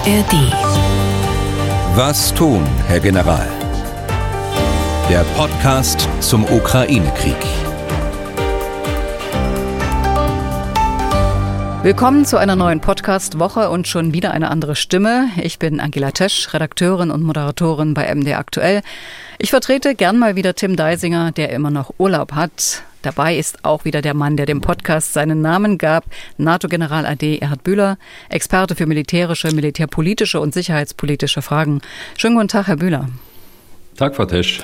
ARD. Was tun, Herr General? Der Podcast zum Ukraine-Krieg. Willkommen zu einer neuen Podcast-Woche und schon wieder eine andere Stimme. Ich bin Angela Tesch, Redakteurin und Moderatorin bei MD Aktuell. Ich vertrete gern mal wieder Tim Deisinger, der immer noch Urlaub hat. Dabei ist auch wieder der Mann, der dem Podcast seinen Namen gab, NATO-General AD Erhard Bühler, Experte für militärische, militärpolitische und sicherheitspolitische Fragen. Schönen guten Tag, Herr Bühler. Tag, Frau Tesch.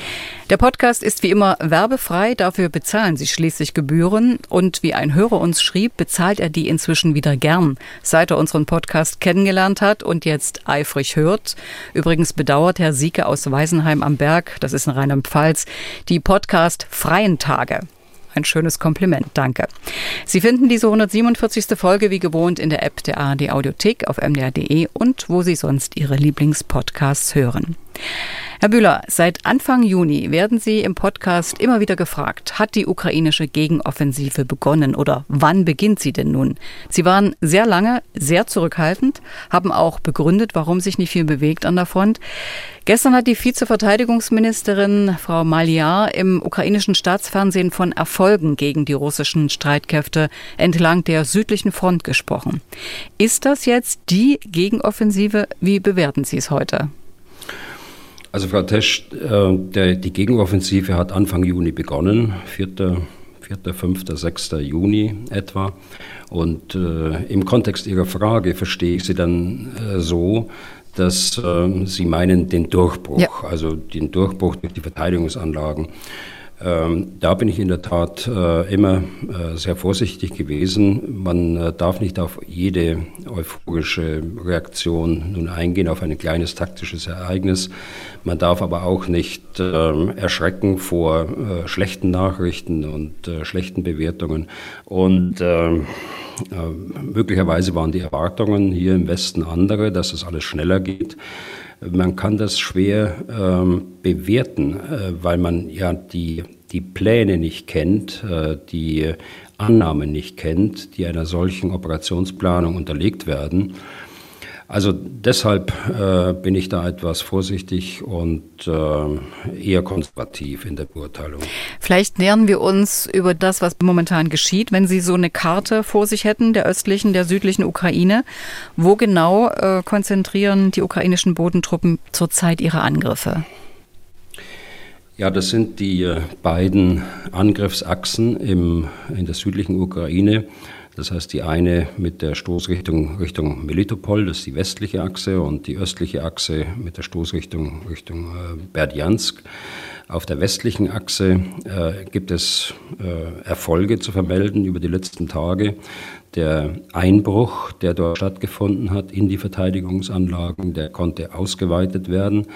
Der Podcast ist wie immer werbefrei, dafür bezahlen Sie schließlich Gebühren. Und wie ein Hörer uns schrieb, bezahlt er die inzwischen wieder gern, seit er unseren Podcast kennengelernt hat und jetzt eifrig hört. Übrigens bedauert Herr Sieke aus Weisenheim am Berg, das ist in Rheinland-Pfalz, die Podcast-freien Tage. Ein schönes Kompliment, danke. Sie finden diese 147. Folge wie gewohnt in der App der ARD Audiothek auf mdr.de und wo Sie sonst Ihre Lieblingspodcasts hören. Herr Bühler, seit Anfang Juni werden Sie im Podcast immer wieder gefragt, hat die ukrainische Gegenoffensive begonnen oder wann beginnt sie denn nun? Sie waren sehr lange sehr zurückhaltend, haben auch begründet, warum sich nicht viel bewegt an der Front. Gestern hat die Vizeverteidigungsministerin Frau Maliar im ukrainischen Staatsfernsehen von Erfolgen gegen die russischen Streitkräfte entlang der südlichen Front gesprochen. Ist das jetzt die Gegenoffensive? Wie bewerten Sie es heute? Also Frau Tesch, äh, der, die Gegenoffensive hat Anfang Juni begonnen, 4., 4., 5., 6. Juni etwa. Und äh, im Kontext Ihrer Frage verstehe ich Sie dann äh, so, dass äh, Sie meinen den Durchbruch, ja. also den Durchbruch durch die Verteidigungsanlagen. Ähm, da bin ich in der Tat äh, immer äh, sehr vorsichtig gewesen. Man äh, darf nicht auf jede euphorische Reaktion nun eingehen, auf ein kleines taktisches Ereignis. Man darf aber auch nicht ähm, erschrecken vor schlechten Nachrichten und schlechten Bewertungen. Und ähm, äh, möglicherweise waren die Erwartungen hier im Westen andere, dass es alles schneller geht. Man kann das schwer ähm, bewerten, äh, weil man ja die, die Pläne nicht kennt, äh, die Annahmen nicht kennt, die einer solchen Operationsplanung unterlegt werden. Also deshalb äh, bin ich da etwas vorsichtig und äh, eher konservativ in der Beurteilung. Vielleicht nähern wir uns über das, was momentan geschieht. Wenn Sie so eine Karte vor sich hätten, der östlichen, der südlichen Ukraine, wo genau äh, konzentrieren die ukrainischen Bodentruppen zurzeit ihre Angriffe? Ja, das sind die äh, beiden Angriffsachsen im, in der südlichen Ukraine. Das heißt, die eine mit der Stoßrichtung Richtung Melitopol, das ist die westliche Achse, und die östliche Achse mit der Stoßrichtung Richtung äh, Berdjansk. Auf der westlichen Achse äh, gibt es äh, Erfolge zu vermelden über die letzten Tage. Der Einbruch, der dort stattgefunden hat in die Verteidigungsanlagen, der konnte ausgeweitet werden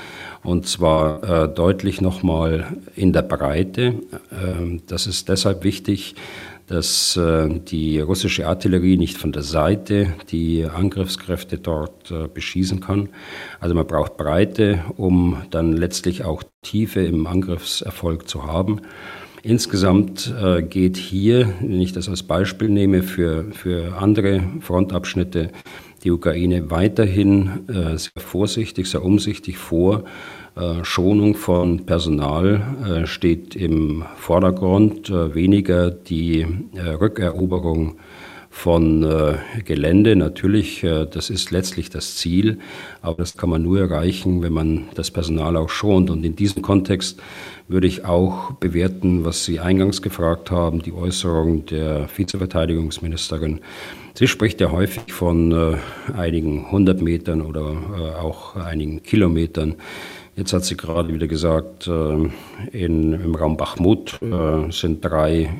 und zwar äh, deutlich nochmal in der Breite. Ähm, das ist deshalb wichtig, dass äh, die russische Artillerie nicht von der Seite die Angriffskräfte dort äh, beschießen kann. Also man braucht Breite, um dann letztlich auch Tiefe im Angriffserfolg zu haben. Insgesamt äh, geht hier, wenn ich das als Beispiel nehme, für, für andere Frontabschnitte die Ukraine weiterhin sehr vorsichtig, sehr umsichtig vor. Äh, Schonung von Personal äh, steht im Vordergrund, äh, weniger die Rückeroberung von Gelände. Natürlich, das ist letztlich das Ziel, aber das kann man nur erreichen, wenn man das Personal auch schont. Und in diesem Kontext würde ich auch bewerten, was Sie eingangs gefragt haben, die Äußerung der Vizeverteidigungsministerin. Sie spricht ja häufig von einigen hundert Metern oder auch einigen Kilometern. Jetzt hat sie gerade wieder gesagt, äh, in, im Raum Bachmut äh, sind drei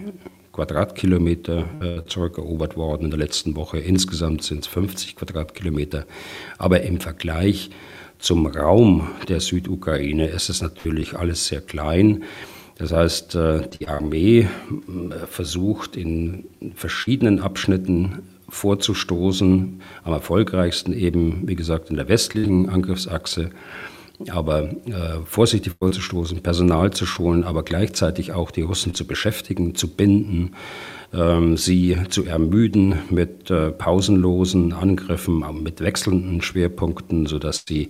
Quadratkilometer äh, zurückerobert worden in der letzten Woche. Insgesamt sind es 50 Quadratkilometer. Aber im Vergleich zum Raum der Südukraine ist es natürlich alles sehr klein. Das heißt, die Armee versucht in verschiedenen Abschnitten vorzustoßen, am erfolgreichsten eben, wie gesagt, in der westlichen Angriffsachse aber äh, vorsichtig vorzustoßen, Personal zu schonen, aber gleichzeitig auch die Russen zu beschäftigen, zu binden, ähm, sie zu ermüden mit äh, pausenlosen Angriffen, mit wechselnden Schwerpunkten, sodass sie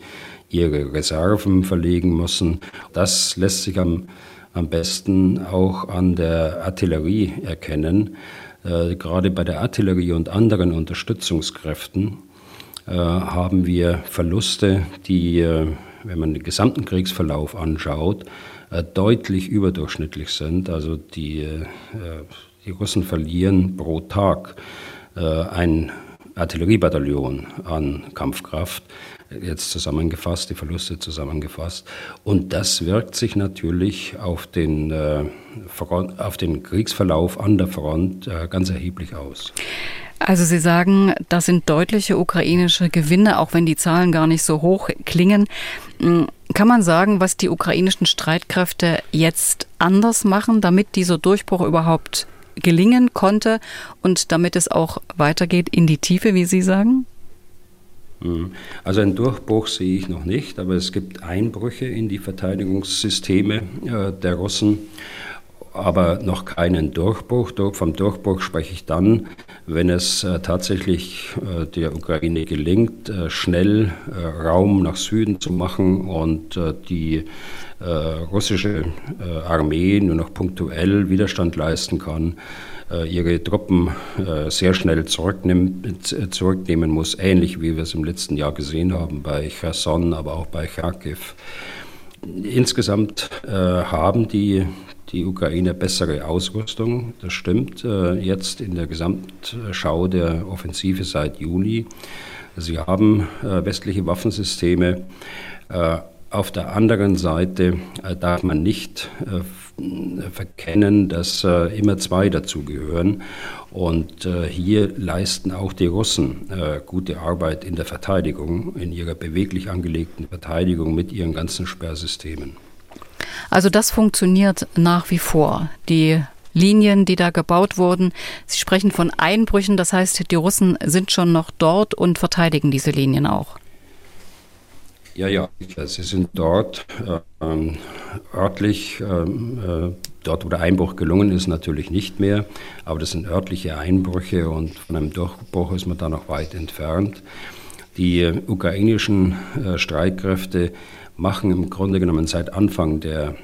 ihre Reserven verlegen müssen. Das lässt sich am, am besten auch an der Artillerie erkennen. Äh, gerade bei der Artillerie und anderen Unterstützungskräften äh, haben wir Verluste, die, äh, wenn man den gesamten Kriegsverlauf anschaut, äh, deutlich überdurchschnittlich sind. Also die, äh, die Russen verlieren pro Tag äh, ein Artilleriebataillon an Kampfkraft, jetzt zusammengefasst, die Verluste zusammengefasst. Und das wirkt sich natürlich auf den, auf den Kriegsverlauf an der Front ganz erheblich aus. Also Sie sagen, das sind deutliche ukrainische Gewinne, auch wenn die Zahlen gar nicht so hoch klingen. Hm, kann man sagen, was die ukrainischen Streitkräfte jetzt anders machen, damit dieser Durchbruch überhaupt gelingen konnte und damit es auch weitergeht in die Tiefe, wie Sie sagen? Hm. Also einen Durchbruch sehe ich noch nicht, aber es gibt Einbrüche in die Verteidigungssysteme äh, der Russen aber noch keinen Durchbruch. Vom Durchbruch spreche ich dann, wenn es äh, tatsächlich äh, der Ukraine gelingt, äh, schnell Raum nach Süden zu machen und die russische Armee nur noch punktuell Widerstand leisten kann, ihre Truppen sehr schnell zurücknehmen muss, ähnlich wie wir es im letzten Jahr gesehen haben bei Cherson, aber auch bei Kharkiv. Insgesamt haben die die Ukraine bessere Ausrüstung. Das stimmt äh, jetzt in der Gesamtschau der Offensive seit Juni. Sie haben äh, westliche Waffensysteme. Äh, auf der anderen Seite darf man nicht verkennen, dass immer zwei dazugehören. Und hier leisten auch die Russen gute Arbeit in der Verteidigung, in ihrer beweglich angelegten Verteidigung mit ihren ganzen Sperrsystemen. Also das funktioniert nach wie vor. Die Linien, die da gebaut wurden. Sie sprechen von Einbrüchen, das heißt, die Russen sind schon noch dort und verteidigen diese Linien auch. Ja, ja, sie sind dort ähm, örtlich, ähm, äh, dort wo der Einbruch gelungen ist, natürlich nicht mehr, aber das sind örtliche Einbrüche und von einem Durchbruch ist man da noch weit entfernt. Die äh, ukrainischen äh, Streitkräfte machen im Grunde genommen seit Anfang der,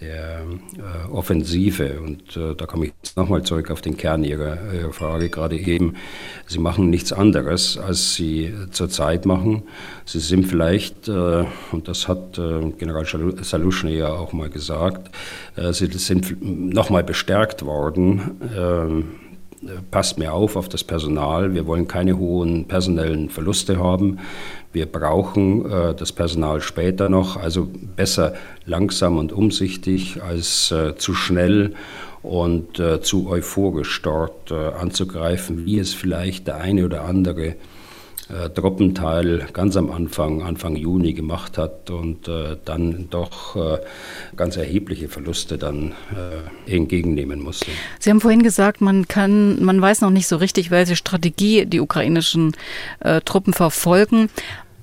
der äh, Offensive. Und äh, da komme ich jetzt nochmal zurück auf den Kern Ihrer, Ihrer, Frage gerade eben. Sie machen nichts anderes, als Sie zurzeit machen. Sie sind vielleicht, äh, und das hat äh, General Saluschny ja auch mal gesagt, äh, Sie sind nochmal bestärkt worden ähm, passt mir auf auf das Personal. Wir wollen keine hohen personellen Verluste haben. Wir brauchen äh, das Personal später noch, also besser langsam und umsichtig als äh, zu schnell und äh, zu euphorisch dort äh, anzugreifen, wie es vielleicht der eine oder andere äh, Truppenteil ganz am Anfang, Anfang Juni gemacht hat und äh, dann doch ganz erhebliche Verluste dann entgegennehmen musste. Sie haben vorhin gesagt, man kann, man weiß noch nicht so richtig, welche Strategie die ukrainischen Truppen verfolgen.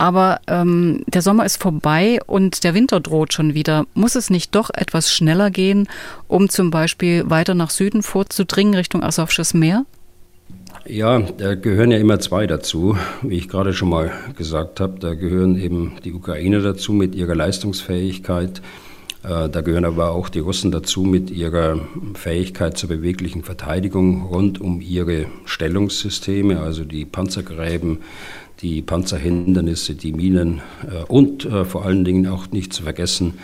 Aber ähm, der Sommer ist vorbei und der Winter droht schon wieder. Muss es nicht doch etwas schneller gehen, um zum Beispiel weiter nach Süden vorzudringen, Richtung Asowsches Meer? Ja, da gehören ja immer zwei dazu, wie ich gerade schon mal gesagt habe. Da gehören eben die Ukrainer dazu mit ihrer Leistungsfähigkeit. Äh, da gehören aber auch die Russen dazu mit ihrer Fähigkeit zur beweglichen Verteidigung rund um ihre Stellungssysteme, also die Panzergräben, die Panzerhindernisse, die Minen äh, und äh, vor allen Dingen auch nicht zu vergessen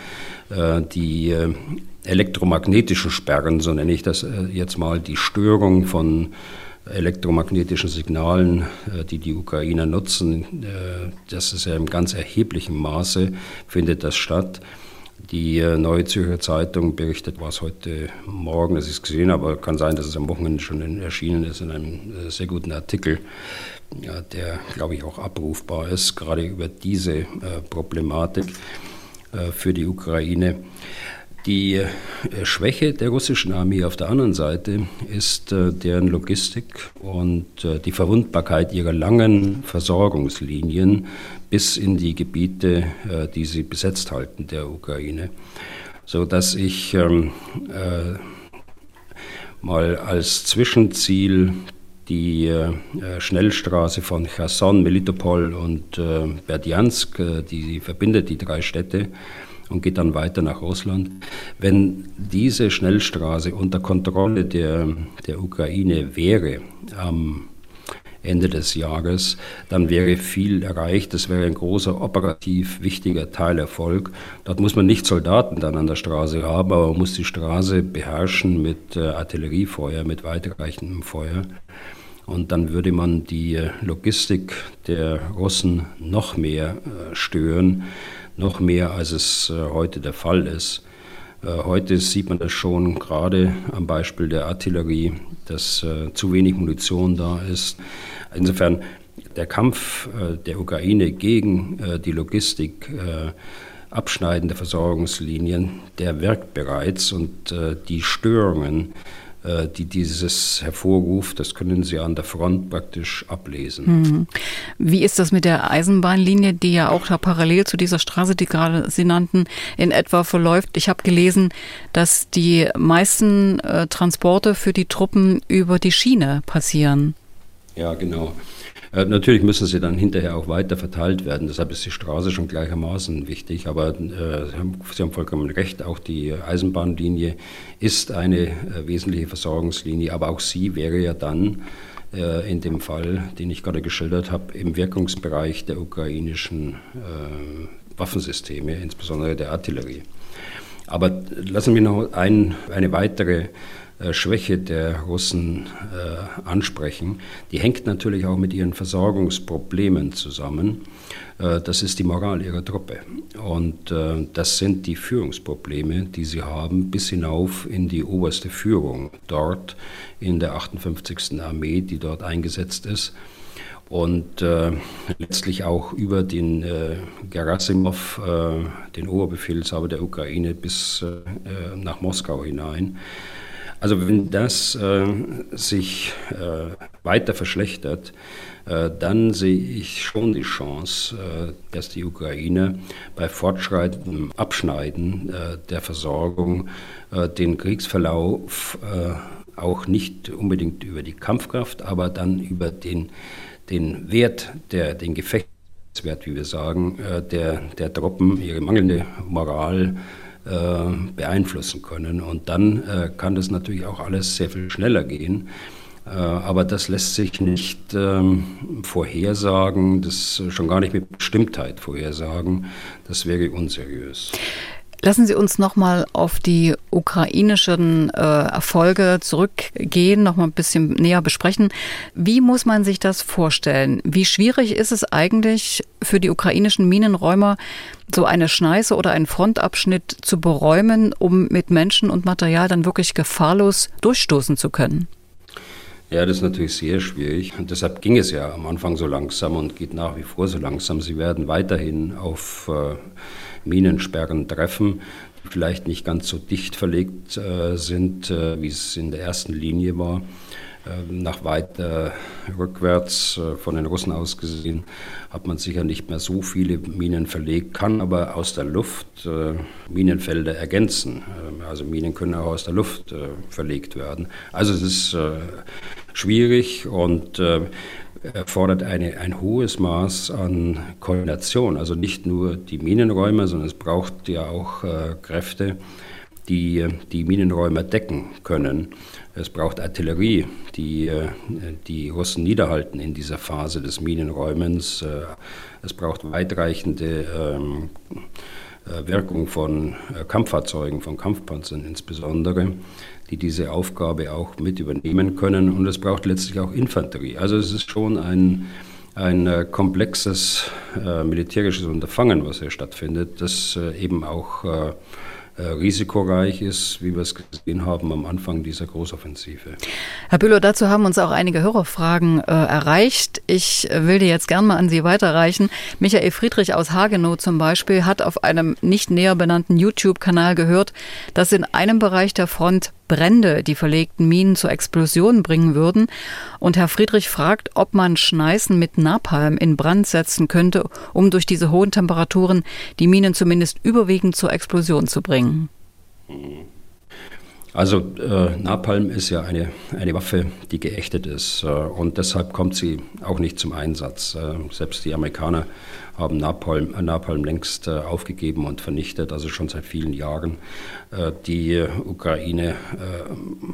die elektromagnetischen Sperren, so nenne ich das jetzt mal, die Störung von elektromagnetischen Signalen, äh, die die Ukrainer nutzen, äh, das ist ja im ganz erheblichen Maße, findet das statt. Die äh, Neue Zürcher Zeitung berichtet, was heute Morgen, das ist gesehen, aber kann sein, dass es am Wochenende schon erschienen ist, in einem sehr guten Artikel, der, glaube ich, auch abrufbar ist, gerade über diese Problematik für die Ukraine. Die äh, Schwäche der russischen Armee auf der anderen Seite ist äh, deren Logistik und äh, die Verwundbarkeit ihrer langen Versorgungslinien bis in die Gebiete, die sie besetzt halten, der Ukraine. So dass ich ähm, mal als Zwischenziel die äh, Schnellstraße von Cherson, Melitopol und äh, Berdiansk, äh, die verbindet die drei Städte und geht dann weiter nach Russland. Wenn diese Schnellstraße unter Kontrolle der, der Ukraine wäre am Ende des Jahres, dann wäre viel erreicht. Das wäre ein großer operativ wichtiger Teilerfolg. Dort muss man nicht Soldaten dann an der Straße haben, aber man muss die Straße beherrschen mit äh, Artilleriefeuer, mit weitreichendem Feuer. Und dann würde man die Logistik der Russen noch mehr äh, stören, noch mehr als es äh, heute der Fall ist. Äh, heute sieht man das schon gerade am Beispiel der Artillerie, dass zu wenig Munition da ist. Insofern der Kampf der Ukraine gegen die Logistik Abschneiden der Versorgungslinien, der wirkt bereits und die Störungen äh, die dieses hervorruft, das können Sie an der Front praktisch ablesen. Mhm. Wie ist das mit der Eisenbahnlinie, die ja auch da parallel zu dieser Straße, die gerade Sie nannten, in etwa verläuft? Ich habe gelesen, dass die meisten äh, Transporte für die Truppen über die Schiene passieren. Ja, genau. Äh, natürlich müssen sie dann hinterher auch weiter verteilt werden. Deshalb ist die Straße schon gleichermaßen wichtig. Aber äh, Sie haben vollkommen recht, auch die Eisenbahnlinie ist eine äh, wesentliche Versorgungslinie. Aber auch sie wäre ja dann äh, in dem Fall, den ich gerade geschildert habe, im Wirkungsbereich der ukrainischen äh, Waffensysteme, insbesondere der Artillerie. Aber lassen wir noch ein, eine weitere Schwäche der Russen äh, ansprechen, die hängt natürlich auch mit ihren Versorgungsproblemen zusammen. Äh, das ist die Moral ihrer Truppe. Und äh, das sind die Führungsprobleme, die sie haben, bis hinauf in die oberste Führung dort in der 58. Armee, die dort eingesetzt ist und äh, letztlich auch über den äh, Gerasimov, äh, den Oberbefehlshaber der Ukraine, bis äh, nach Moskau hinein. Also wenn das äh, sich äh, weiter verschlechtert, äh, dann sehe ich schon die Chance, äh, dass die Ukraine bei fortschreitendem Abschneiden äh, der Versorgung äh, den Kriegsverlauf auch nicht unbedingt über die Kampfkraft, aber dann über den, den Wert, der, den Gefechtswert, wie wir sagen, der, der Truppen, ihre mangelnde Moral, beeinflussen können. Und dann äh, kann das natürlich auch alles sehr viel schneller gehen. Äh, aber das lässt sich nicht ähm, vorhersagen, das schon gar nicht mit Bestimmtheit vorhersagen. Das wäre unseriös. Lassen Sie uns noch mal auf die ukrainischen äh, Erfolge zurückgehen, noch mal ein bisschen näher besprechen. Wie muss man sich das vorstellen? Wie schwierig ist es eigentlich für die ukrainischen Minenräumer, so eine Schneise oder einen Frontabschnitt zu beräumen, um mit Menschen und Material dann wirklich gefahrlos durchstoßen zu können? Ja, das ist natürlich sehr schwierig. Und deshalb ging es ja am Anfang so langsam und geht nach wie vor so langsam. Sie werden weiterhin auf äh, Minensperren treffen, die vielleicht nicht ganz so dicht verlegt äh, sind, äh, wie es in der ersten Linie war. Ähm, nach weiter rückwärts äh, von den Russen aus gesehen hat man sicher nicht mehr so viele Minen verlegt, kann aber aus der Luft Minenfelder ergänzen. Ähm, also Minen können auch aus der Luft verlegt werden. Also es ist schwierig und erfordert eine, ein hohes Maß an Koordination. Also nicht nur die Minenräume, sondern es braucht ja auch äh, Kräfte, die die Minenräume decken können. Es braucht Artillerie, die äh, die Russen niederhalten in dieser Phase des Minenräumens. Äh, es braucht weitreichende ähm, äh, Wirkung von Kampffahrzeugen, von Kampfpanzern insbesondere die diese Aufgabe auch mit übernehmen können. Und es braucht letztlich auch Infanterie. Also es ist schon ein, ein äh, komplexes äh, militärisches Unterfangen, was hier stattfindet, das äh, eben auch äh, äh, risikoreich ist, wie wir es gesehen haben am Anfang dieser Großoffensive. Herr Bülow, dazu haben uns auch einige Hörerfragen äh, erreicht. Ich will die jetzt gern mal an Sie weiterreichen. Michael Friedrich aus Hagenow zum Beispiel hat auf einem nicht näher benannten YouTube-Kanal gehört, dass in einem Bereich der Front Brände die verlegten Minen zur Explosion bringen würden. Und Herr Friedrich fragt, ob man Schneisen mit Napalm in Brand setzen könnte, um durch diese hohen Temperaturen die Minen zumindest überwiegend zur Explosion zu bringen. Also äh, Napalm ist ja eine, eine Waffe, die geächtet ist äh, und deshalb kommt sie auch nicht zum Einsatz. Äh, selbst die Amerikaner haben Napalm, äh, Napalm längst äh, aufgegeben und vernichtet, also schon seit vielen Jahren. Äh, die Ukraine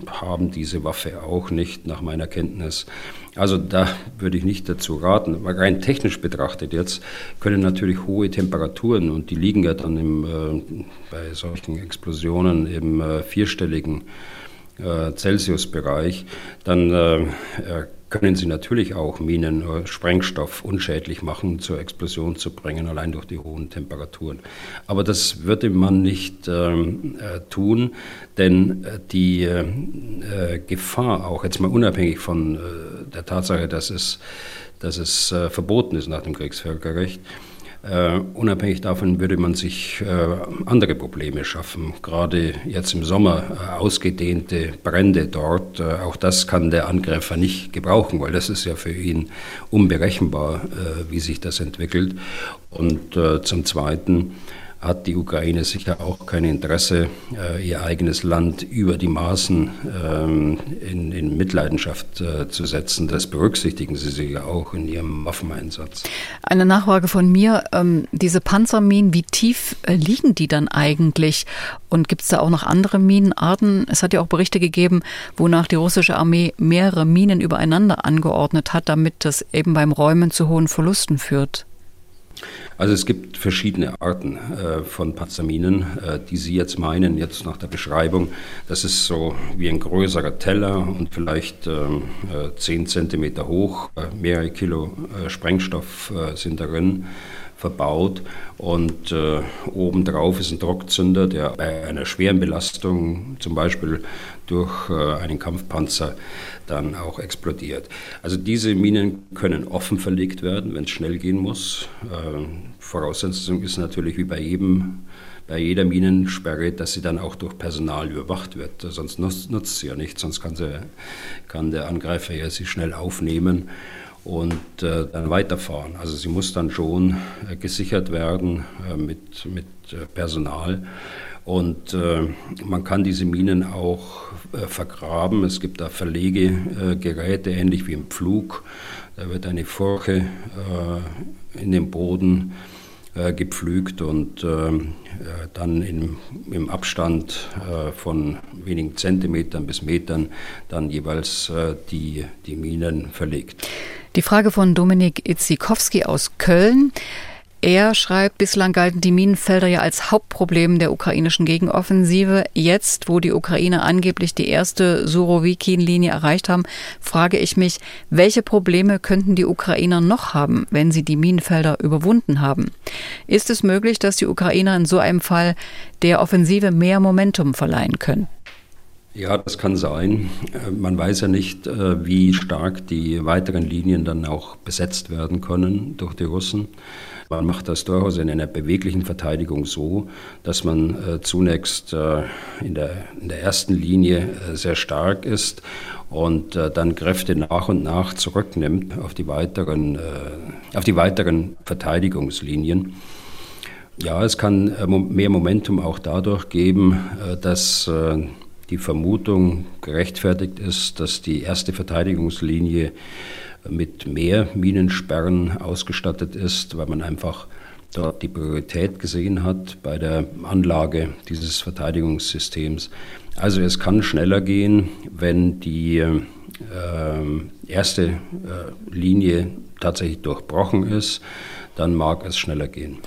haben diese Waffe auch nicht, nach meiner Kenntnis. Also da würde ich nicht dazu raten. Rein technisch betrachtet jetzt können natürlich hohe Temperaturen und die liegen ja dann im, bei solchen Explosionen im vierstelligen Celsius-Bereich, dann können sie natürlich auch Minen oder Sprengstoff unschädlich machen, zur Explosion zu bringen, allein durch die hohen Temperaturen. Aber das würde man nicht ähm, äh, tun, denn äh, die äh, Gefahr, auch jetzt mal unabhängig von äh, der Tatsache, dass es, dass es äh, verboten ist nach dem Kriegsvölkerrecht, Uh, unabhängig davon würde man sich uh, andere Probleme schaffen. Gerade jetzt im Sommer uh, ausgedehnte Brände dort. auch das kann der Angreifer nicht gebrauchen, weil das ist ja für ihn unberechenbar, wie sich das entwickelt. Und zum Zweiten hat die Ukraine sicher auch kein Interesse, äh, ihr eigenes Land über die Maßen ähm, in, in Mitleidenschaft äh, zu setzen. Das berücksichtigen sie sich ja auch in ihrem Waffeneinsatz. Eine Nachfrage von mir. Ähm, diese Panzerminen, wie tief äh, liegen die dann eigentlich? Und gibt es da auch noch andere Minenarten? Es hat ja auch Berichte gegeben, wonach die russische Armee mehrere Minen übereinander angeordnet hat, damit das eben beim Räumen zu hohen Verlusten führt. Also es gibt verschiedene Arten äh, von Panzerminen, äh, die Sie jetzt meinen, jetzt nach der Beschreibung. Das ist so wie ein größerer Teller und vielleicht ähm, äh, 10 Zentimeter hoch. Äh, mehrere Kilo äh, Sprengstoff äh, sind darin verbaut und äh, obendrauf ist ein Druckzünder, der bei einer schweren Belastung, zum Beispiel durch äh, einen Kampfpanzer, dann auch explodiert. Also diese Minen können offen verlegt werden, wenn es schnell gehen muss. Äh, Voraussetzung ist natürlich wie bei jedem bei jeder Minensperre, dass sie dann auch durch Personal überwacht wird. Sonst nutzt, sie ja nichts, sonst kann, sie, kann der Angreifer ja sie schnell aufnehmen und äh, dann weiterfahren. Also sie muss dann schon äh, gesichert werden äh, mit, mit äh, Personal. Und äh, man kann diese Minen auch äh, vergraben. Es gibt da Verlegegeräte, ähnlich wie im Pflug. Da wird eine Furche in den Boden gepflügt und dann in, im Abstand von wenigen Zentimetern bis Metern dann jeweils die, die Minen verlegt. Die Frage von Dominik Itzikowski aus Köln. Er schreibt, bislang galten die Minenfelder ja als Hauptproblem der ukrainischen Gegenoffensive. Jetzt, wo die Ukraine angeblich die erste Surovikin-Linie erreicht haben, frage ich mich, welche Probleme könnten die Ukrainer noch haben, wenn sie die Minenfelder überwunden haben? Ist es möglich, dass die Ukrainer in so einem Fall der Offensive mehr Momentum verleihen können? Ja, das kann sein. Äh, man weiß ja nicht, äh, wie stark die weiteren Linien dann auch besetzt werden können durch die Russen. Man macht das durchaus in einer beweglichen Verteidigung so, dass man äh, zunächst in der, in der ersten Linie sehr stark ist und dann Kräfte nach und nach zurücknimmt auf die weiteren, auf die weiteren Verteidigungslinien. Ja, es kann mehr Momentum auch dadurch geben, dass die Vermutung gerechtfertigt ist, dass die erste Verteidigungslinie mit mehr Minensperren ausgestattet ist, weil man einfach dort die Priorität gesehen hat bei der Anlage dieses Verteidigungssystems. Also es kann schneller gehen, wenn die äh, erste äh, Linie tatsächlich durchbrochen ist, dann mag es schneller gehen.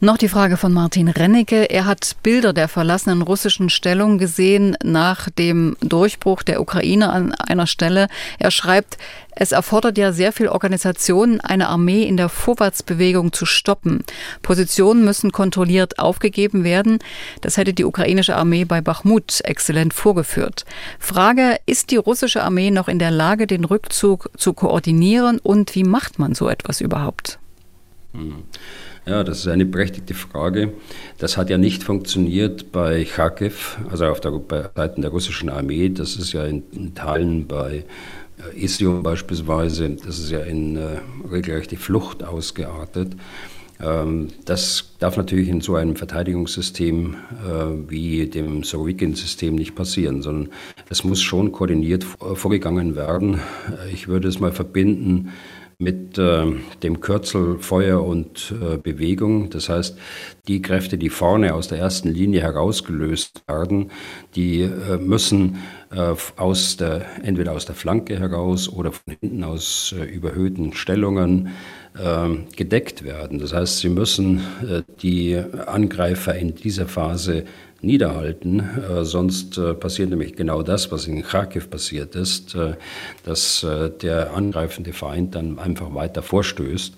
Noch die Frage von Martin Rennecke. Er hat Bilder der verlassenen russischen Stellung gesehen nach dem Durchbruch der Ukraine an einer Stelle. Er schreibt, es erfordert ja sehr viel Organisation, eine Armee in der Vorwärtsbewegung zu stoppen. Positionen müssen kontrolliert aufgegeben werden. Das hätte die ukrainische Armee bei Bachmut exzellent vorgeführt. Frage, ist die russische Armee noch in der Lage, den Rückzug zu koordinieren und wie macht man so etwas überhaupt? Hm. Ja, das ist eine berechtigte Frage. Das hat ja nicht funktioniert bei Kharkiv, also auf der bei Seiten der russischen Armee. Das ist ja in, in Teilen bei äh, Isium beispielsweise, das ist ja in äh, regelrechte Flucht ausgeartet. Ähm, das darf natürlich in so einem Verteidigungssystem äh, wie dem Sorowikin-System nicht passieren, sondern es muss schon koordiniert vorgegangen werden. Ich würde es mal verbinden mit äh, dem Kürzel Feuer und äh, Bewegung. Das heißt, die Kräfte, die vorne aus der ersten Linie herausgelöst werden, die äh, müssen äh, aus der, entweder aus der Flanke heraus oder von hinten aus äh, überhöhten Stellungen ähm, gedeckt werden. Das heißt, sie müssen äh, die Angreifer in dieser Phase niederhalten. Äh, sonst äh, passiert nämlich genau das, was in Kharkiv passiert ist, äh, dass der angreifende Feind dann einfach weiter vorstößt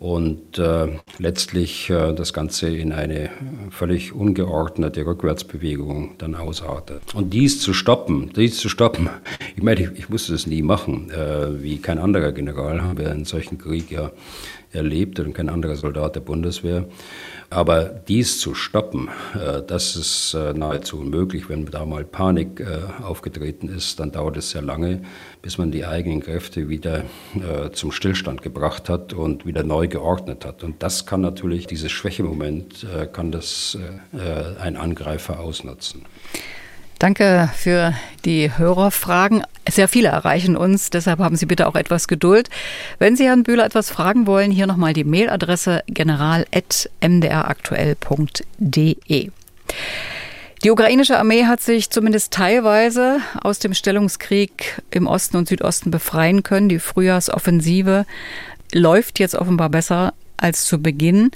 und äh, letztlich äh, das Ganze in eine völlig ungeordnete Rückwärtsbewegung dann ausartet. Und dies zu stoppen, dies zu stoppen, ich meine, ich, ich musste das nie machen, äh, wie kein anderer General haben wir einen solchen Krieg ja erlebt und kein anderer Soldat der Bundeswehr. Aber dies zu stoppen, äh, das ist äh, nahezu unmöglich. Wenn da mal Panik äh, aufgetreten ist, dann dauert es sehr lange, bis man die eigenen Kräfte wieder zum Stillstand gebracht hat und wieder neu geordnet hat. Und das kann natürlich, dieses Schwächemoment, kann das ein Angreifer ausnutzen. Danke für die Hörerfragen. Sehr viele erreichen uns, deshalb haben Sie bitte auch etwas Geduld. Wenn Sie Herrn Bühler etwas fragen wollen, hier nochmal die Mailadresse general.mdraktuell.de. Die ukrainische Armee hat sich zumindest teilweise aus dem Stellungskrieg im Osten und Südosten befreien können. Die Frühjahrsoffensive läuft jetzt offenbar besser als zu Beginn.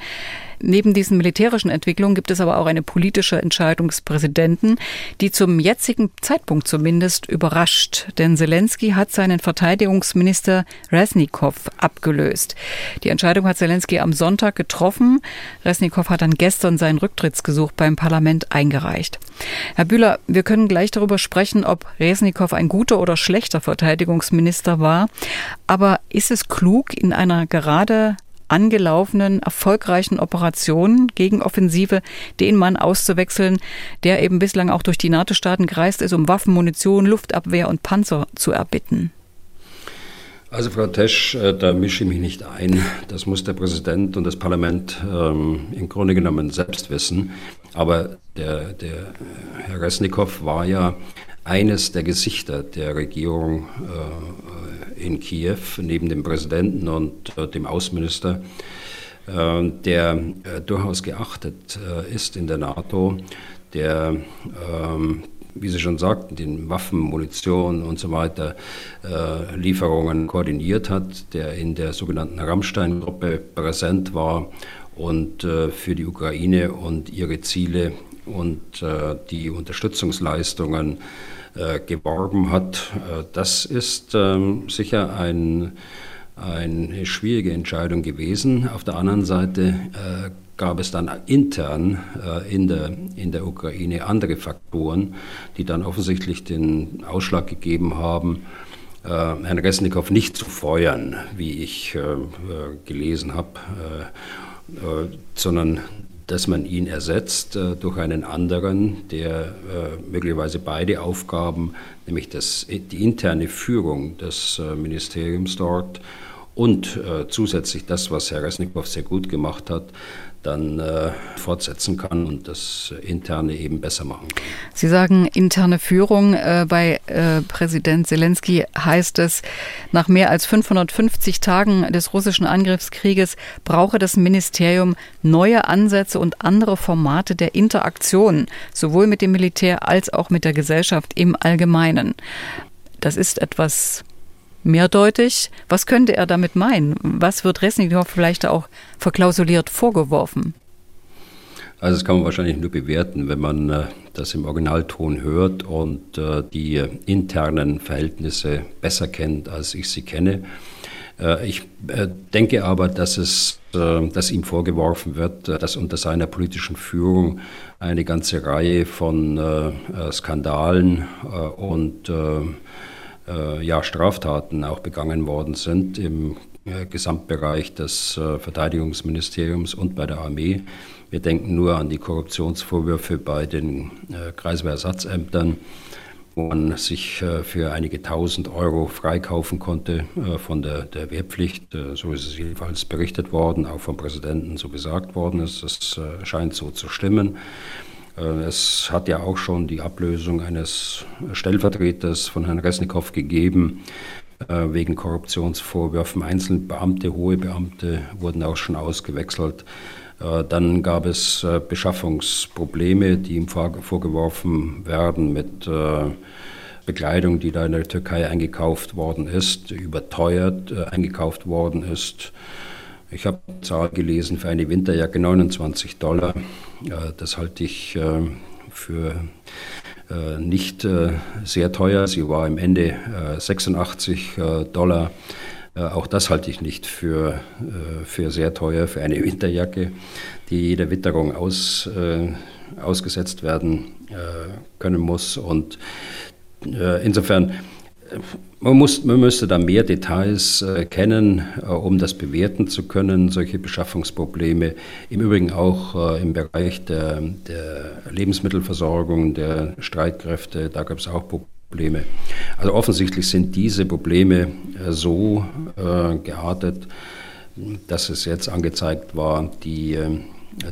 Neben diesen militärischen Entwicklungen gibt es aber auch eine politische Entscheidung des Präsidenten, die zum jetzigen Zeitpunkt zumindest überrascht. Denn Zelensky hat seinen Verteidigungsminister Resnikow abgelöst. Die Entscheidung hat Zelensky am Sonntag getroffen. Resnikow hat dann gestern sein Rücktrittsgesuch beim Parlament eingereicht. Herr Bühler, wir können gleich darüber sprechen, ob Resnikow ein guter oder schlechter Verteidigungsminister war. Aber ist es klug, in einer gerade angelaufenen, erfolgreichen Operationen gegen Offensive den Mann auszuwechseln, der eben bislang auch durch die NATO-Staaten gereist ist, um Waffen, Munition, Luftabwehr und Panzer zu erbitten? Also Frau Tesch, äh, da mische ich mich nicht ein. Das muss der Präsident und das Parlament ähm, im Grunde genommen selbst wissen. Aber der, der Herr Resnikow war ja eines der Gesichter der Regierung äh, in Kiew, neben dem Präsidenten und äh, dem Außenminister, äh, der durchaus geachtet ist in der NATO, der, ähm, wie Sie schon sagten, den Waffen, Munition und so weiter Lieferungen koordiniert hat, der in der sogenannten Rammstein-Gruppe präsent war und für die Ukraine und ihre Ziele und die Unterstützungsleistungen äh, geworben hat. Äh, das ist ähm, sicher ein, eine schwierige Entscheidung gewesen. Auf der anderen Seite äh, gab es dann intern äh, in, der, in der Ukraine andere Faktoren, die dann offensichtlich den Ausschlag gegeben haben, äh, Herrn Resnikow nicht zu feuern, wie ich gelesen habe, sondern dass man ihn ersetzt äh, durch einen anderen, der äh, möglicherweise beide Aufgaben, nämlich das, die interne Führung des äh, Ministeriums dort und äh, zusätzlich das, was Herr Resnikow sehr gut gemacht hat, dann äh, fortsetzen kann und das Interne eben besser machen kann. Sie sagen interne Führung. Äh, bei äh, Präsident Zelensky heißt es, nach mehr als 550 Tagen des russischen Angriffskrieges brauche das Ministerium neue Ansätze und andere Formate der Interaktion, sowohl mit dem Militär als auch mit der Gesellschaft im Allgemeinen. Das ist etwas mehrdeutig. Was könnte er damit meinen? Was wird Resnikow vielleicht auch verklausuliert vorgeworfen? Also das kann man wahrscheinlich nur bewerten, wenn man äh, das im Originalton hört und äh, die internen Verhältnisse besser kennt, als ich sie kenne. Äh, ich denke aber, dass es dass ihm vorgeworfen wird, dass unter seiner politischen Führung eine ganze Reihe von Skandalen und ja, Straftaten auch begangen worden sind im äh, Gesamtbereich des äh, Verteidigungsministeriums und bei der Armee. Wir denken nur an die Korruptionsvorwürfe bei den Kreiswehrersatzámtern wo man sich äh, für einige tausend Euro freikaufen konnte äh, von der, der Wehrpflicht. Äh, so ist es jedenfalls berichtet worden, auch vom Präsidenten so gesagt worden ist. Das scheint so zu stimmen. Es hat ja auch schon die Ablösung eines Stellvertreters von Herrn Resnikow gegeben, wegen Korruptionsvorwürfen. Einzelne Beamte, hohe Beamte wurden auch schon ausgewechselt. Dann gab es Beschaffungsprobleme, die ihm vorgeworfen werden mit Bekleidung, die da in der Türkei eingekauft worden ist, überteuert äh, eingekauft worden ist. Ich habe Zahl gelesen für eine Winterjacke 29 Dollar. Äh, das halte ich äh, für äh, nicht sehr teuer. Sie war am Ende 86 äh, Dollar. Auch das halte ich nicht für, für sehr teuer für eine Winterjacke, die jeder Witterung aus, ausgesetzt werden können muss. Und insofern, man, muss, man müsste da mehr Details äh, kennen, äh, um das bewerten zu können, solche Beschaffungsprobleme. Im Übrigen auch äh, im Bereich der, der, Lebensmittelversorgung, der Streitkräfte, da gab es auch Probleme. Also offensichtlich sind diese Probleme äh, so äh, geartet, dass es jetzt angezeigt war, die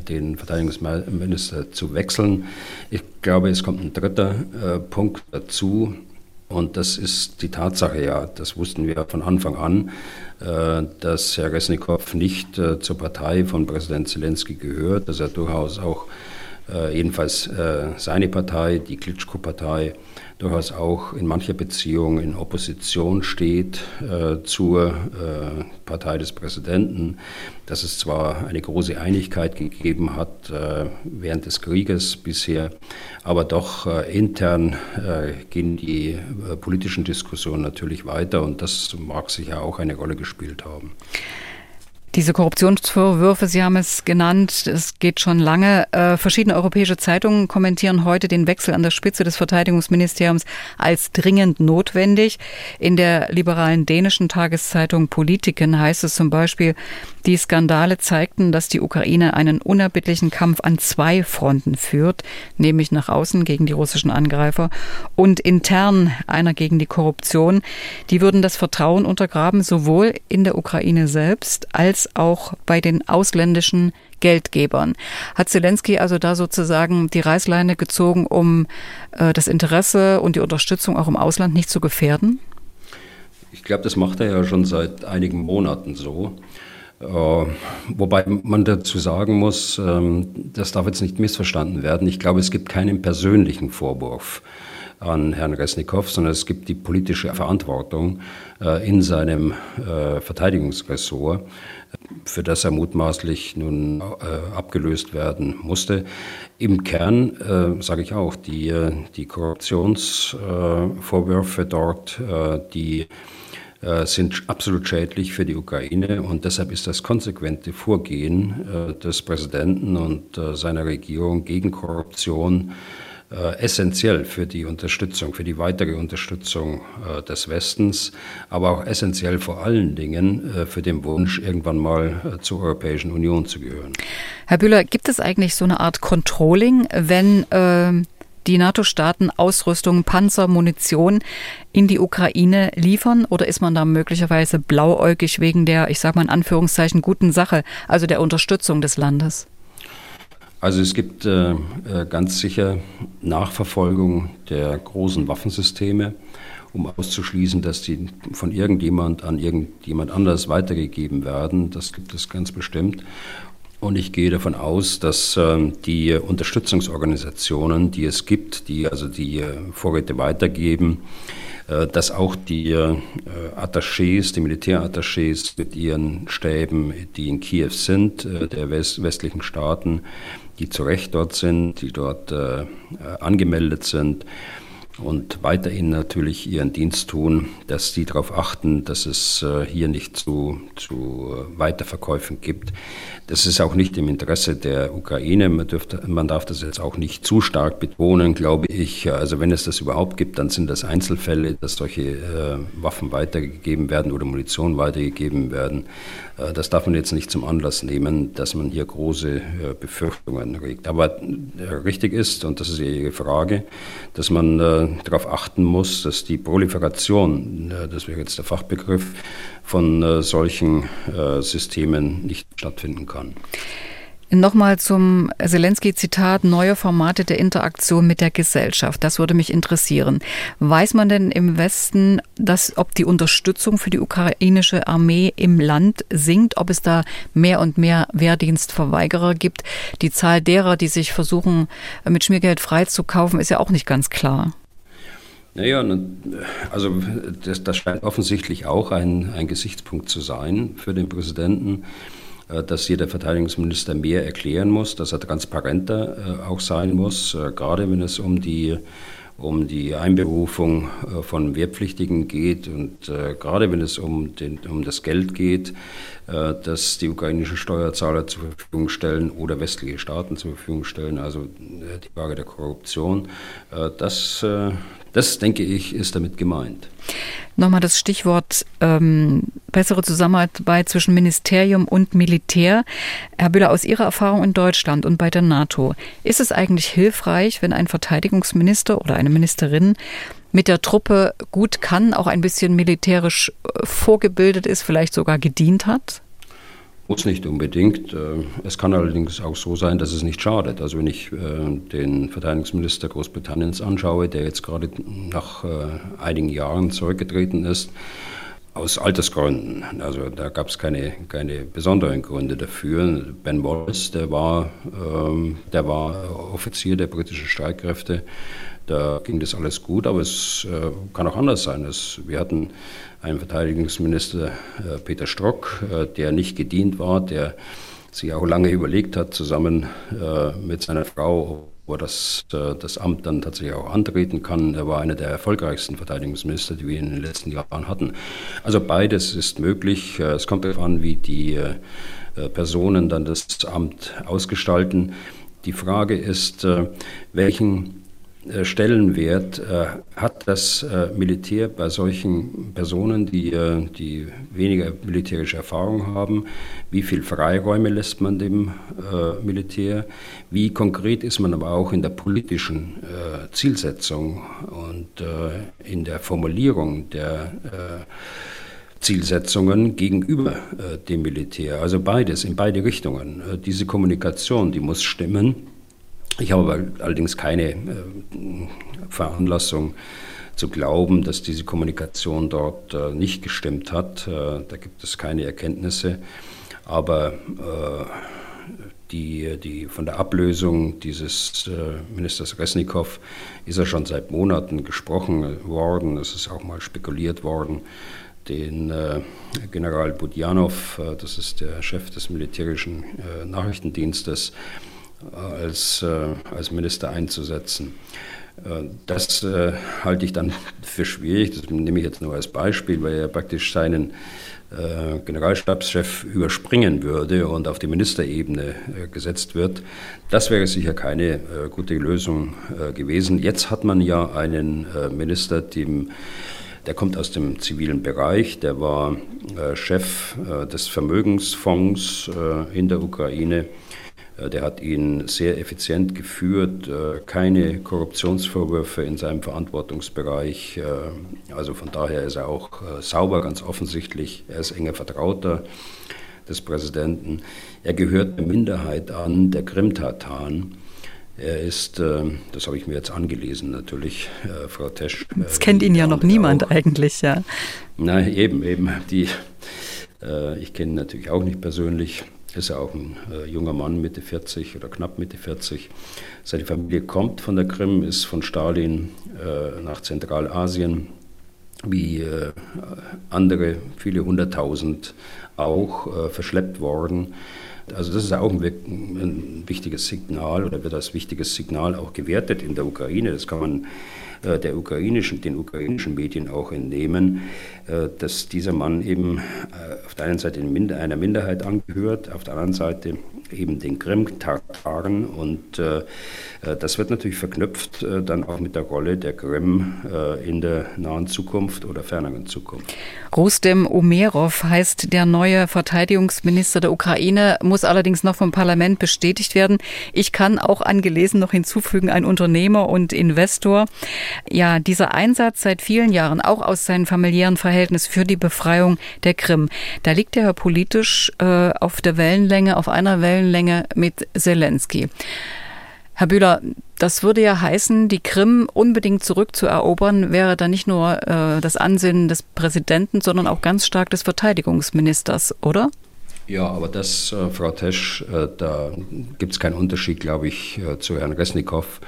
den Verteidigungsminister zu wechseln. Ich glaube, es kommt ein dritter äh, Punkt dazu. Und das ist die Tatsache, ja, das wussten wir von Anfang an, äh, dass Herr Resnikow nicht äh, zur Partei von Präsident Zelensky gehört, dass er durchaus auch äh, jedenfalls äh, seine Partei, die Klitschko-Partei, durchaus auch in mancher Beziehung in Opposition steht äh, zur Partei des Präsidenten, dass es zwar eine große Einigkeit gegeben hat äh, während des Krieges bisher, aber doch intern gehen die politischen Diskussionen natürlich weiter und das mag sicher auch eine Rolle gespielt haben. Diese Korruptionsvorwürfe, Sie haben es genannt, es geht schon lange. Äh, verschiedene europäische Zeitungen kommentieren heute den Wechsel an der Spitze des Verteidigungsministeriums als dringend notwendig. In der liberalen dänischen Tageszeitung Politiken heißt es zum Beispiel, die Skandale zeigten, dass die Ukraine einen unerbittlichen Kampf an zwei Fronten führt, nämlich nach außen gegen die russischen Angreifer und intern einer gegen die Korruption. Die würden das Vertrauen untergraben, sowohl in der Ukraine selbst als auch bei den ausländischen Geldgebern. Hat Zelensky also da sozusagen die Reißleine gezogen, um äh, das Interesse und die Unterstützung auch im Ausland nicht zu gefährden? Ich glaube, das macht er ja schon seit einigen Monaten so. Äh, wobei man dazu sagen muss, ähm, das darf jetzt nicht missverstanden werden. Ich glaube, es gibt keinen persönlichen Vorwurf an Herrn Resnikow, sondern es gibt die politische Verantwortung äh, in seinem äh, Verteidigungsressort, für das er mutmaßlich nun abgelöst werden musste. Im Kern sage ich auch, die, die Korruptionsvorwürfe dort, die sind absolut schädlich für die Ukraine und deshalb ist das konsequente Vorgehen äh, des Präsidenten und äh, seiner Regierung gegen Korruption essentiell für die Unterstützung, für die weitere Unterstützung des Westens, aber auch essentiell vor allen Dingen für den Wunsch, irgendwann mal zur Europäischen Union zu gehören. Herr Bühler, gibt es eigentlich so eine Art Controlling, wenn äh, die NATO-Staaten Ausrüstung, Panzer, Munition in die Ukraine liefern? Oder ist man da möglicherweise blauäugig wegen der, ich sage mal in Anführungszeichen, guten Sache, also der Unterstützung des Landes? Also es gibt äh, äh ganz sicher Nachverfolgung der großen Waffensysteme, um auszuschließen, dass die von irgendjemand an irgendjemand anders weitergegeben werden. Das gibt es ganz bestimmt. Und ich gehe davon aus, dass äh, die Unterstützungsorganisationen, die es gibt, die also die äh, Vorräte weitergeben, äh, dass auch die äh, Attachés, die Militärattachés mit ihren Stäben, die in Kiew sind, der West westlichen Staaten, die zu Recht dort sind, die dort angemeldet sind, und weiterhin natürlich ihren Dienst tun, dass sie darauf achten, dass es hier nicht zu, zu Weiterverkäufen gibt. Das ist auch nicht im Interesse der Ukraine. Man, dürfte, man darf das jetzt auch nicht zu stark betonen, glaube ich. Also wenn es das überhaupt gibt, dann sind das Einzelfälle, dass solche äh, Waffen weitergegeben werden oder Munition weitergegeben werden. Äh, das darf man jetzt nicht zum Anlass nehmen, dass man hier große äh, Befürchtungen regt. Aber äh, richtig ist, und das ist Ihre Frage, dass man darauf achten muss, dass die Proliferation, äh, das wäre jetzt der Fachbegriff, von äh, solchen äh, Systemen nicht stattfinden kann. Nochmal zum Zelensky-Zitat, neue Formate der Interaktion mit der Gesellschaft. Das würde mich interessieren. Weiß man denn im Westen, dass, ob die Unterstützung für die ukrainische Armee im Land sinkt, ob es da mehr und mehr Wehrdienstverweigerer gibt? Die Zahl derer, die sich versuchen, mit Schmiergeld freizukaufen, ist ja auch nicht ganz klar. Naja, also das, das scheint offensichtlich auch ein, ein Gesichtspunkt zu sein für den Präsidenten. Äh, dass jeder Verteidigungsminister mehr erklären muss, dass er transparenter äh, auch sein muss, äh, gerade wenn es um die um die Einberufung von Wehrpflichtigen geht und gerade wenn es um, den, um das Geld geht, das die ukrainischen Steuerzahler zur Verfügung stellen oder westliche Staaten zur Verfügung stellen, also äh, die Frage der Korruption, das, das denke ich, ist damit gemeint. Nochmal das Stichwort ähm, bessere Zusammenarbeit zwischen Ministerium und Militär. Herr Bühler, aus Ihrer Erfahrung in Deutschland und bei der NATO, ist es eigentlich hilfreich, wenn ein Verteidigungsminister oder eine Ministerin mit der Truppe gut kann, auch ein bisschen militärisch äh, vorgebildet ist, vielleicht sogar gedient hat? Muss nicht unbedingt. Äh, es kann allerdings auch so sein, dass es nicht schadet. Also wenn ich äh, den Verteidigungsminister Großbritanniens anschaue, der jetzt gerade nach einigen Jahren zurückgetreten ist, aus Altersgründen. Also da gab es keine, keine besonderen Gründe dafür. Ben Wallace, der war, ähm, der war Offizier der britischen Streitkräfte. Da ging das alles gut, aber es äh, kann auch anders sein. Es, wir hatten einen Verteidigungsminister, äh, Peter Strock, äh, der nicht gedient war, der sich auch lange überlegt hat, zusammen äh, mit seiner Frau, ob er das, äh, das Amt dann tatsächlich auch antreten kann. Er war einer der erfolgreichsten Verteidigungsminister, die wir in den letzten Jahren hatten. Also beides ist möglich. Äh, es kommt darauf an, wie die Personen dann das Amt ausgestalten. Die Frage ist, welchen Stellenwert äh, hat das äh, Militär bei solchen Personen, die, die weniger militärische Erfahrung haben? Wie viel Freiräume lässt man dem Militär? Wie konkret ist man aber auch in der politischen Zielsetzung und in der Formulierung der Zielsetzungen gegenüber dem Militär? Also beides, in beide Richtungen. diese Kommunikation, die muss stimmen. Ich habe allerdings keine äh, Veranlassung zu glauben, dass diese Kommunikation dort äh, nicht gestimmt hat. Äh, da gibt es keine Erkenntnisse. Aber die, die, von der Ablösung dieses Ministers Resnikow ist ja schon seit Monaten gesprochen worden. Es ist auch mal spekuliert worden. Den General Budjanov, das ist der Chef des militärischen Nachrichtendienstes, als, äh, als Minister einzusetzen. Äh, das äh, halte ich dann für schwierig, das nehme ich jetzt nur als Beispiel, weil er praktisch seinen äh, Generalstabschef überspringen würde und auf die Ministerebene äh, gesetzt wird. Das wäre sicher keine äh, gute Lösung gewesen. Jetzt hat man ja einen Minister, dem der kommt aus dem zivilen Bereich, der war Chef des Vermögensfonds in der Ukraine der hat ihn sehr effizient geführt, äh, keine Korruptionsvorwürfe in seinem Verantwortungsbereich. Äh, also von daher ist er auch sauber, ganz offensichtlich. Er ist enger Vertrauter des Präsidenten. Er gehört der Minderheit an, der Krim-Tataren. Er ist, das habe ich mir jetzt angelesen natürlich, Frau Tesch. Das kennt ihn ja noch niemand auch. eigentlich, ja. Nein, eben, eben. Die, ich kenne ihn natürlich auch nicht persönlich ist ja auch ein äh, junger Mann, Mitte 40 oder knapp Mitte 40. Seine Familie kommt von der Krim, ist von Stalin äh, nach Zentralasien, wie äh, andere, viele hunderttausend auch, äh, verschleppt worden. Also das ist auch ein, ein wichtiges Signal oder wird als wichtiges Signal auch gewertet in der Ukraine. Das kann man äh, der ukrainischen, den ukrainischen Medien auch entnehmen, äh, dass dieser Mann eben äh, auf der einen Seite einer Minderheit angehört, auf der anderen Seite eben den Krim-Tataren und das wird natürlich verknüpft dann auch mit der Rolle der Krim in der nahen Zukunft oder ferneren Zukunft. Rustem Umerov heißt der neue neue Verteidigungsminister der Ukraine muss allerdings noch vom Parlament bestätigt werden. Ich kann auch angelesen noch hinzufügen, ein Unternehmer und Investor. Ja, dieser Einsatz seit vielen Jahren, auch aus seinem familiären Verhältnis für die Befreiung der Krim, da liegt er politisch äh, auf der Wellenlänge, auf einer Wellenlänge mit Zelensky. Herr Bühler, das würde ja heißen, die Krim unbedingt zurückzuerobern, wäre dann nicht nur äh, das Ansinnen des Präsidenten, sondern auch ganz stark des Verteidigungsministers, oder? Ja, aber das, äh, Frau Tesch, äh, da gibt es keinen Unterschied, glaube ich, äh, zu Herrn Resnikow,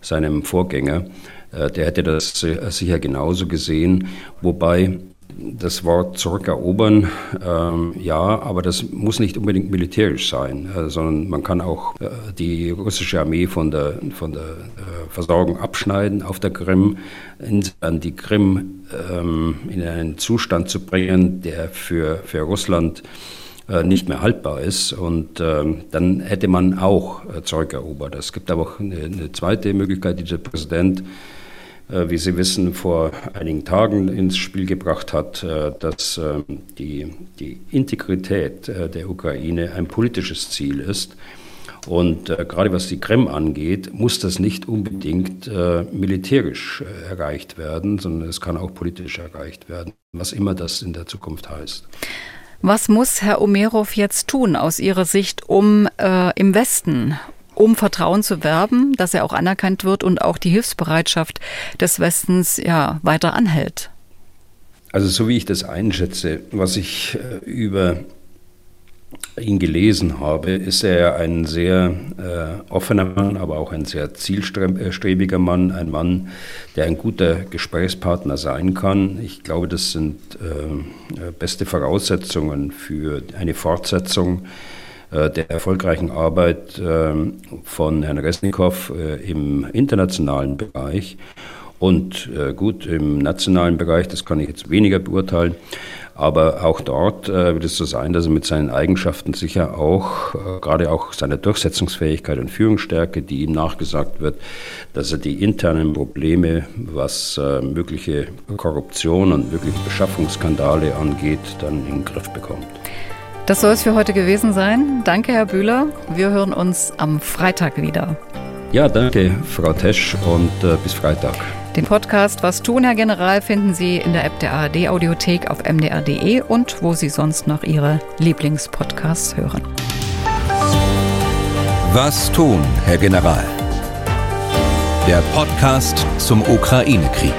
seinem Vorgänger. Äh, der hätte das sicher genauso gesehen, wobei das Wort zurückerobern, ähm, ja, aber das muss nicht unbedingt militärisch sein, äh, sondern man kann auch äh, die russische Armee von der, von der äh, Versorgung abschneiden auf der Krim, insofern die Krim ähm, in einen Zustand zu bringen, der für, für Russland äh, nicht mehr haltbar ist. Und ähm, dann hätte man auch äh, zurückerobert. Es gibt aber auch eine, eine zweite Möglichkeit, die der Präsident wie Sie wissen, vor einigen Tagen ins Spiel gebracht hat, äh, dass ähm, die, die Integrität äh, der Ukraine ein politisches Ziel ist. Und äh, gerade was die Krim angeht, muss das nicht unbedingt äh, militärisch äh, erreicht werden, sondern es kann auch politisch erreicht werden, was immer das in der Zukunft heißt. Was muss Herr Omerov jetzt tun aus Ihrer Sicht, um im Westen um Vertrauen zu werben, dass er auch anerkannt wird und auch die Hilfsbereitschaft des Westens ja weiter anhält? Also so wie ich das einschätze, was ich äh, über ihn gelesen habe, ist er ein sehr äh, offener Mann, aber auch ein sehr zielstrebiger Mann, ein Mann, der ein guter Gesprächspartner sein kann. Ich glaube, das sind äh, beste Voraussetzungen für eine Fortsetzung äh, der erfolgreichen Arbeit ähm, von Herrn Resnikow äh, im internationalen Bereich. Und äh, gut, im nationalen Bereich, das kann ich jetzt weniger beurteilen, aber auch dort äh, wird es so sein, dass er mit seinen Eigenschaften sicher auch, äh, gerade auch seiner Durchsetzungsfähigkeit und Führungsstärke, die ihm nachgesagt wird, dass er die internen Probleme, was äh, mögliche Korruption und mögliche Beschaffungsskandale angeht, dann in den Griff bekommt. Das soll es für heute gewesen sein. Danke, Herr Bühler. Wir hören uns am Freitag wieder. Ja, danke, Frau Tesch, und äh, bis Freitag. Den Podcast Was tun, Herr General, finden Sie in der App der ARD Audiothek auf mdr.de und wo Sie sonst noch Ihre Lieblingspodcasts hören. Was tun, Herr General? Der Podcast zum Ukraine-Krieg.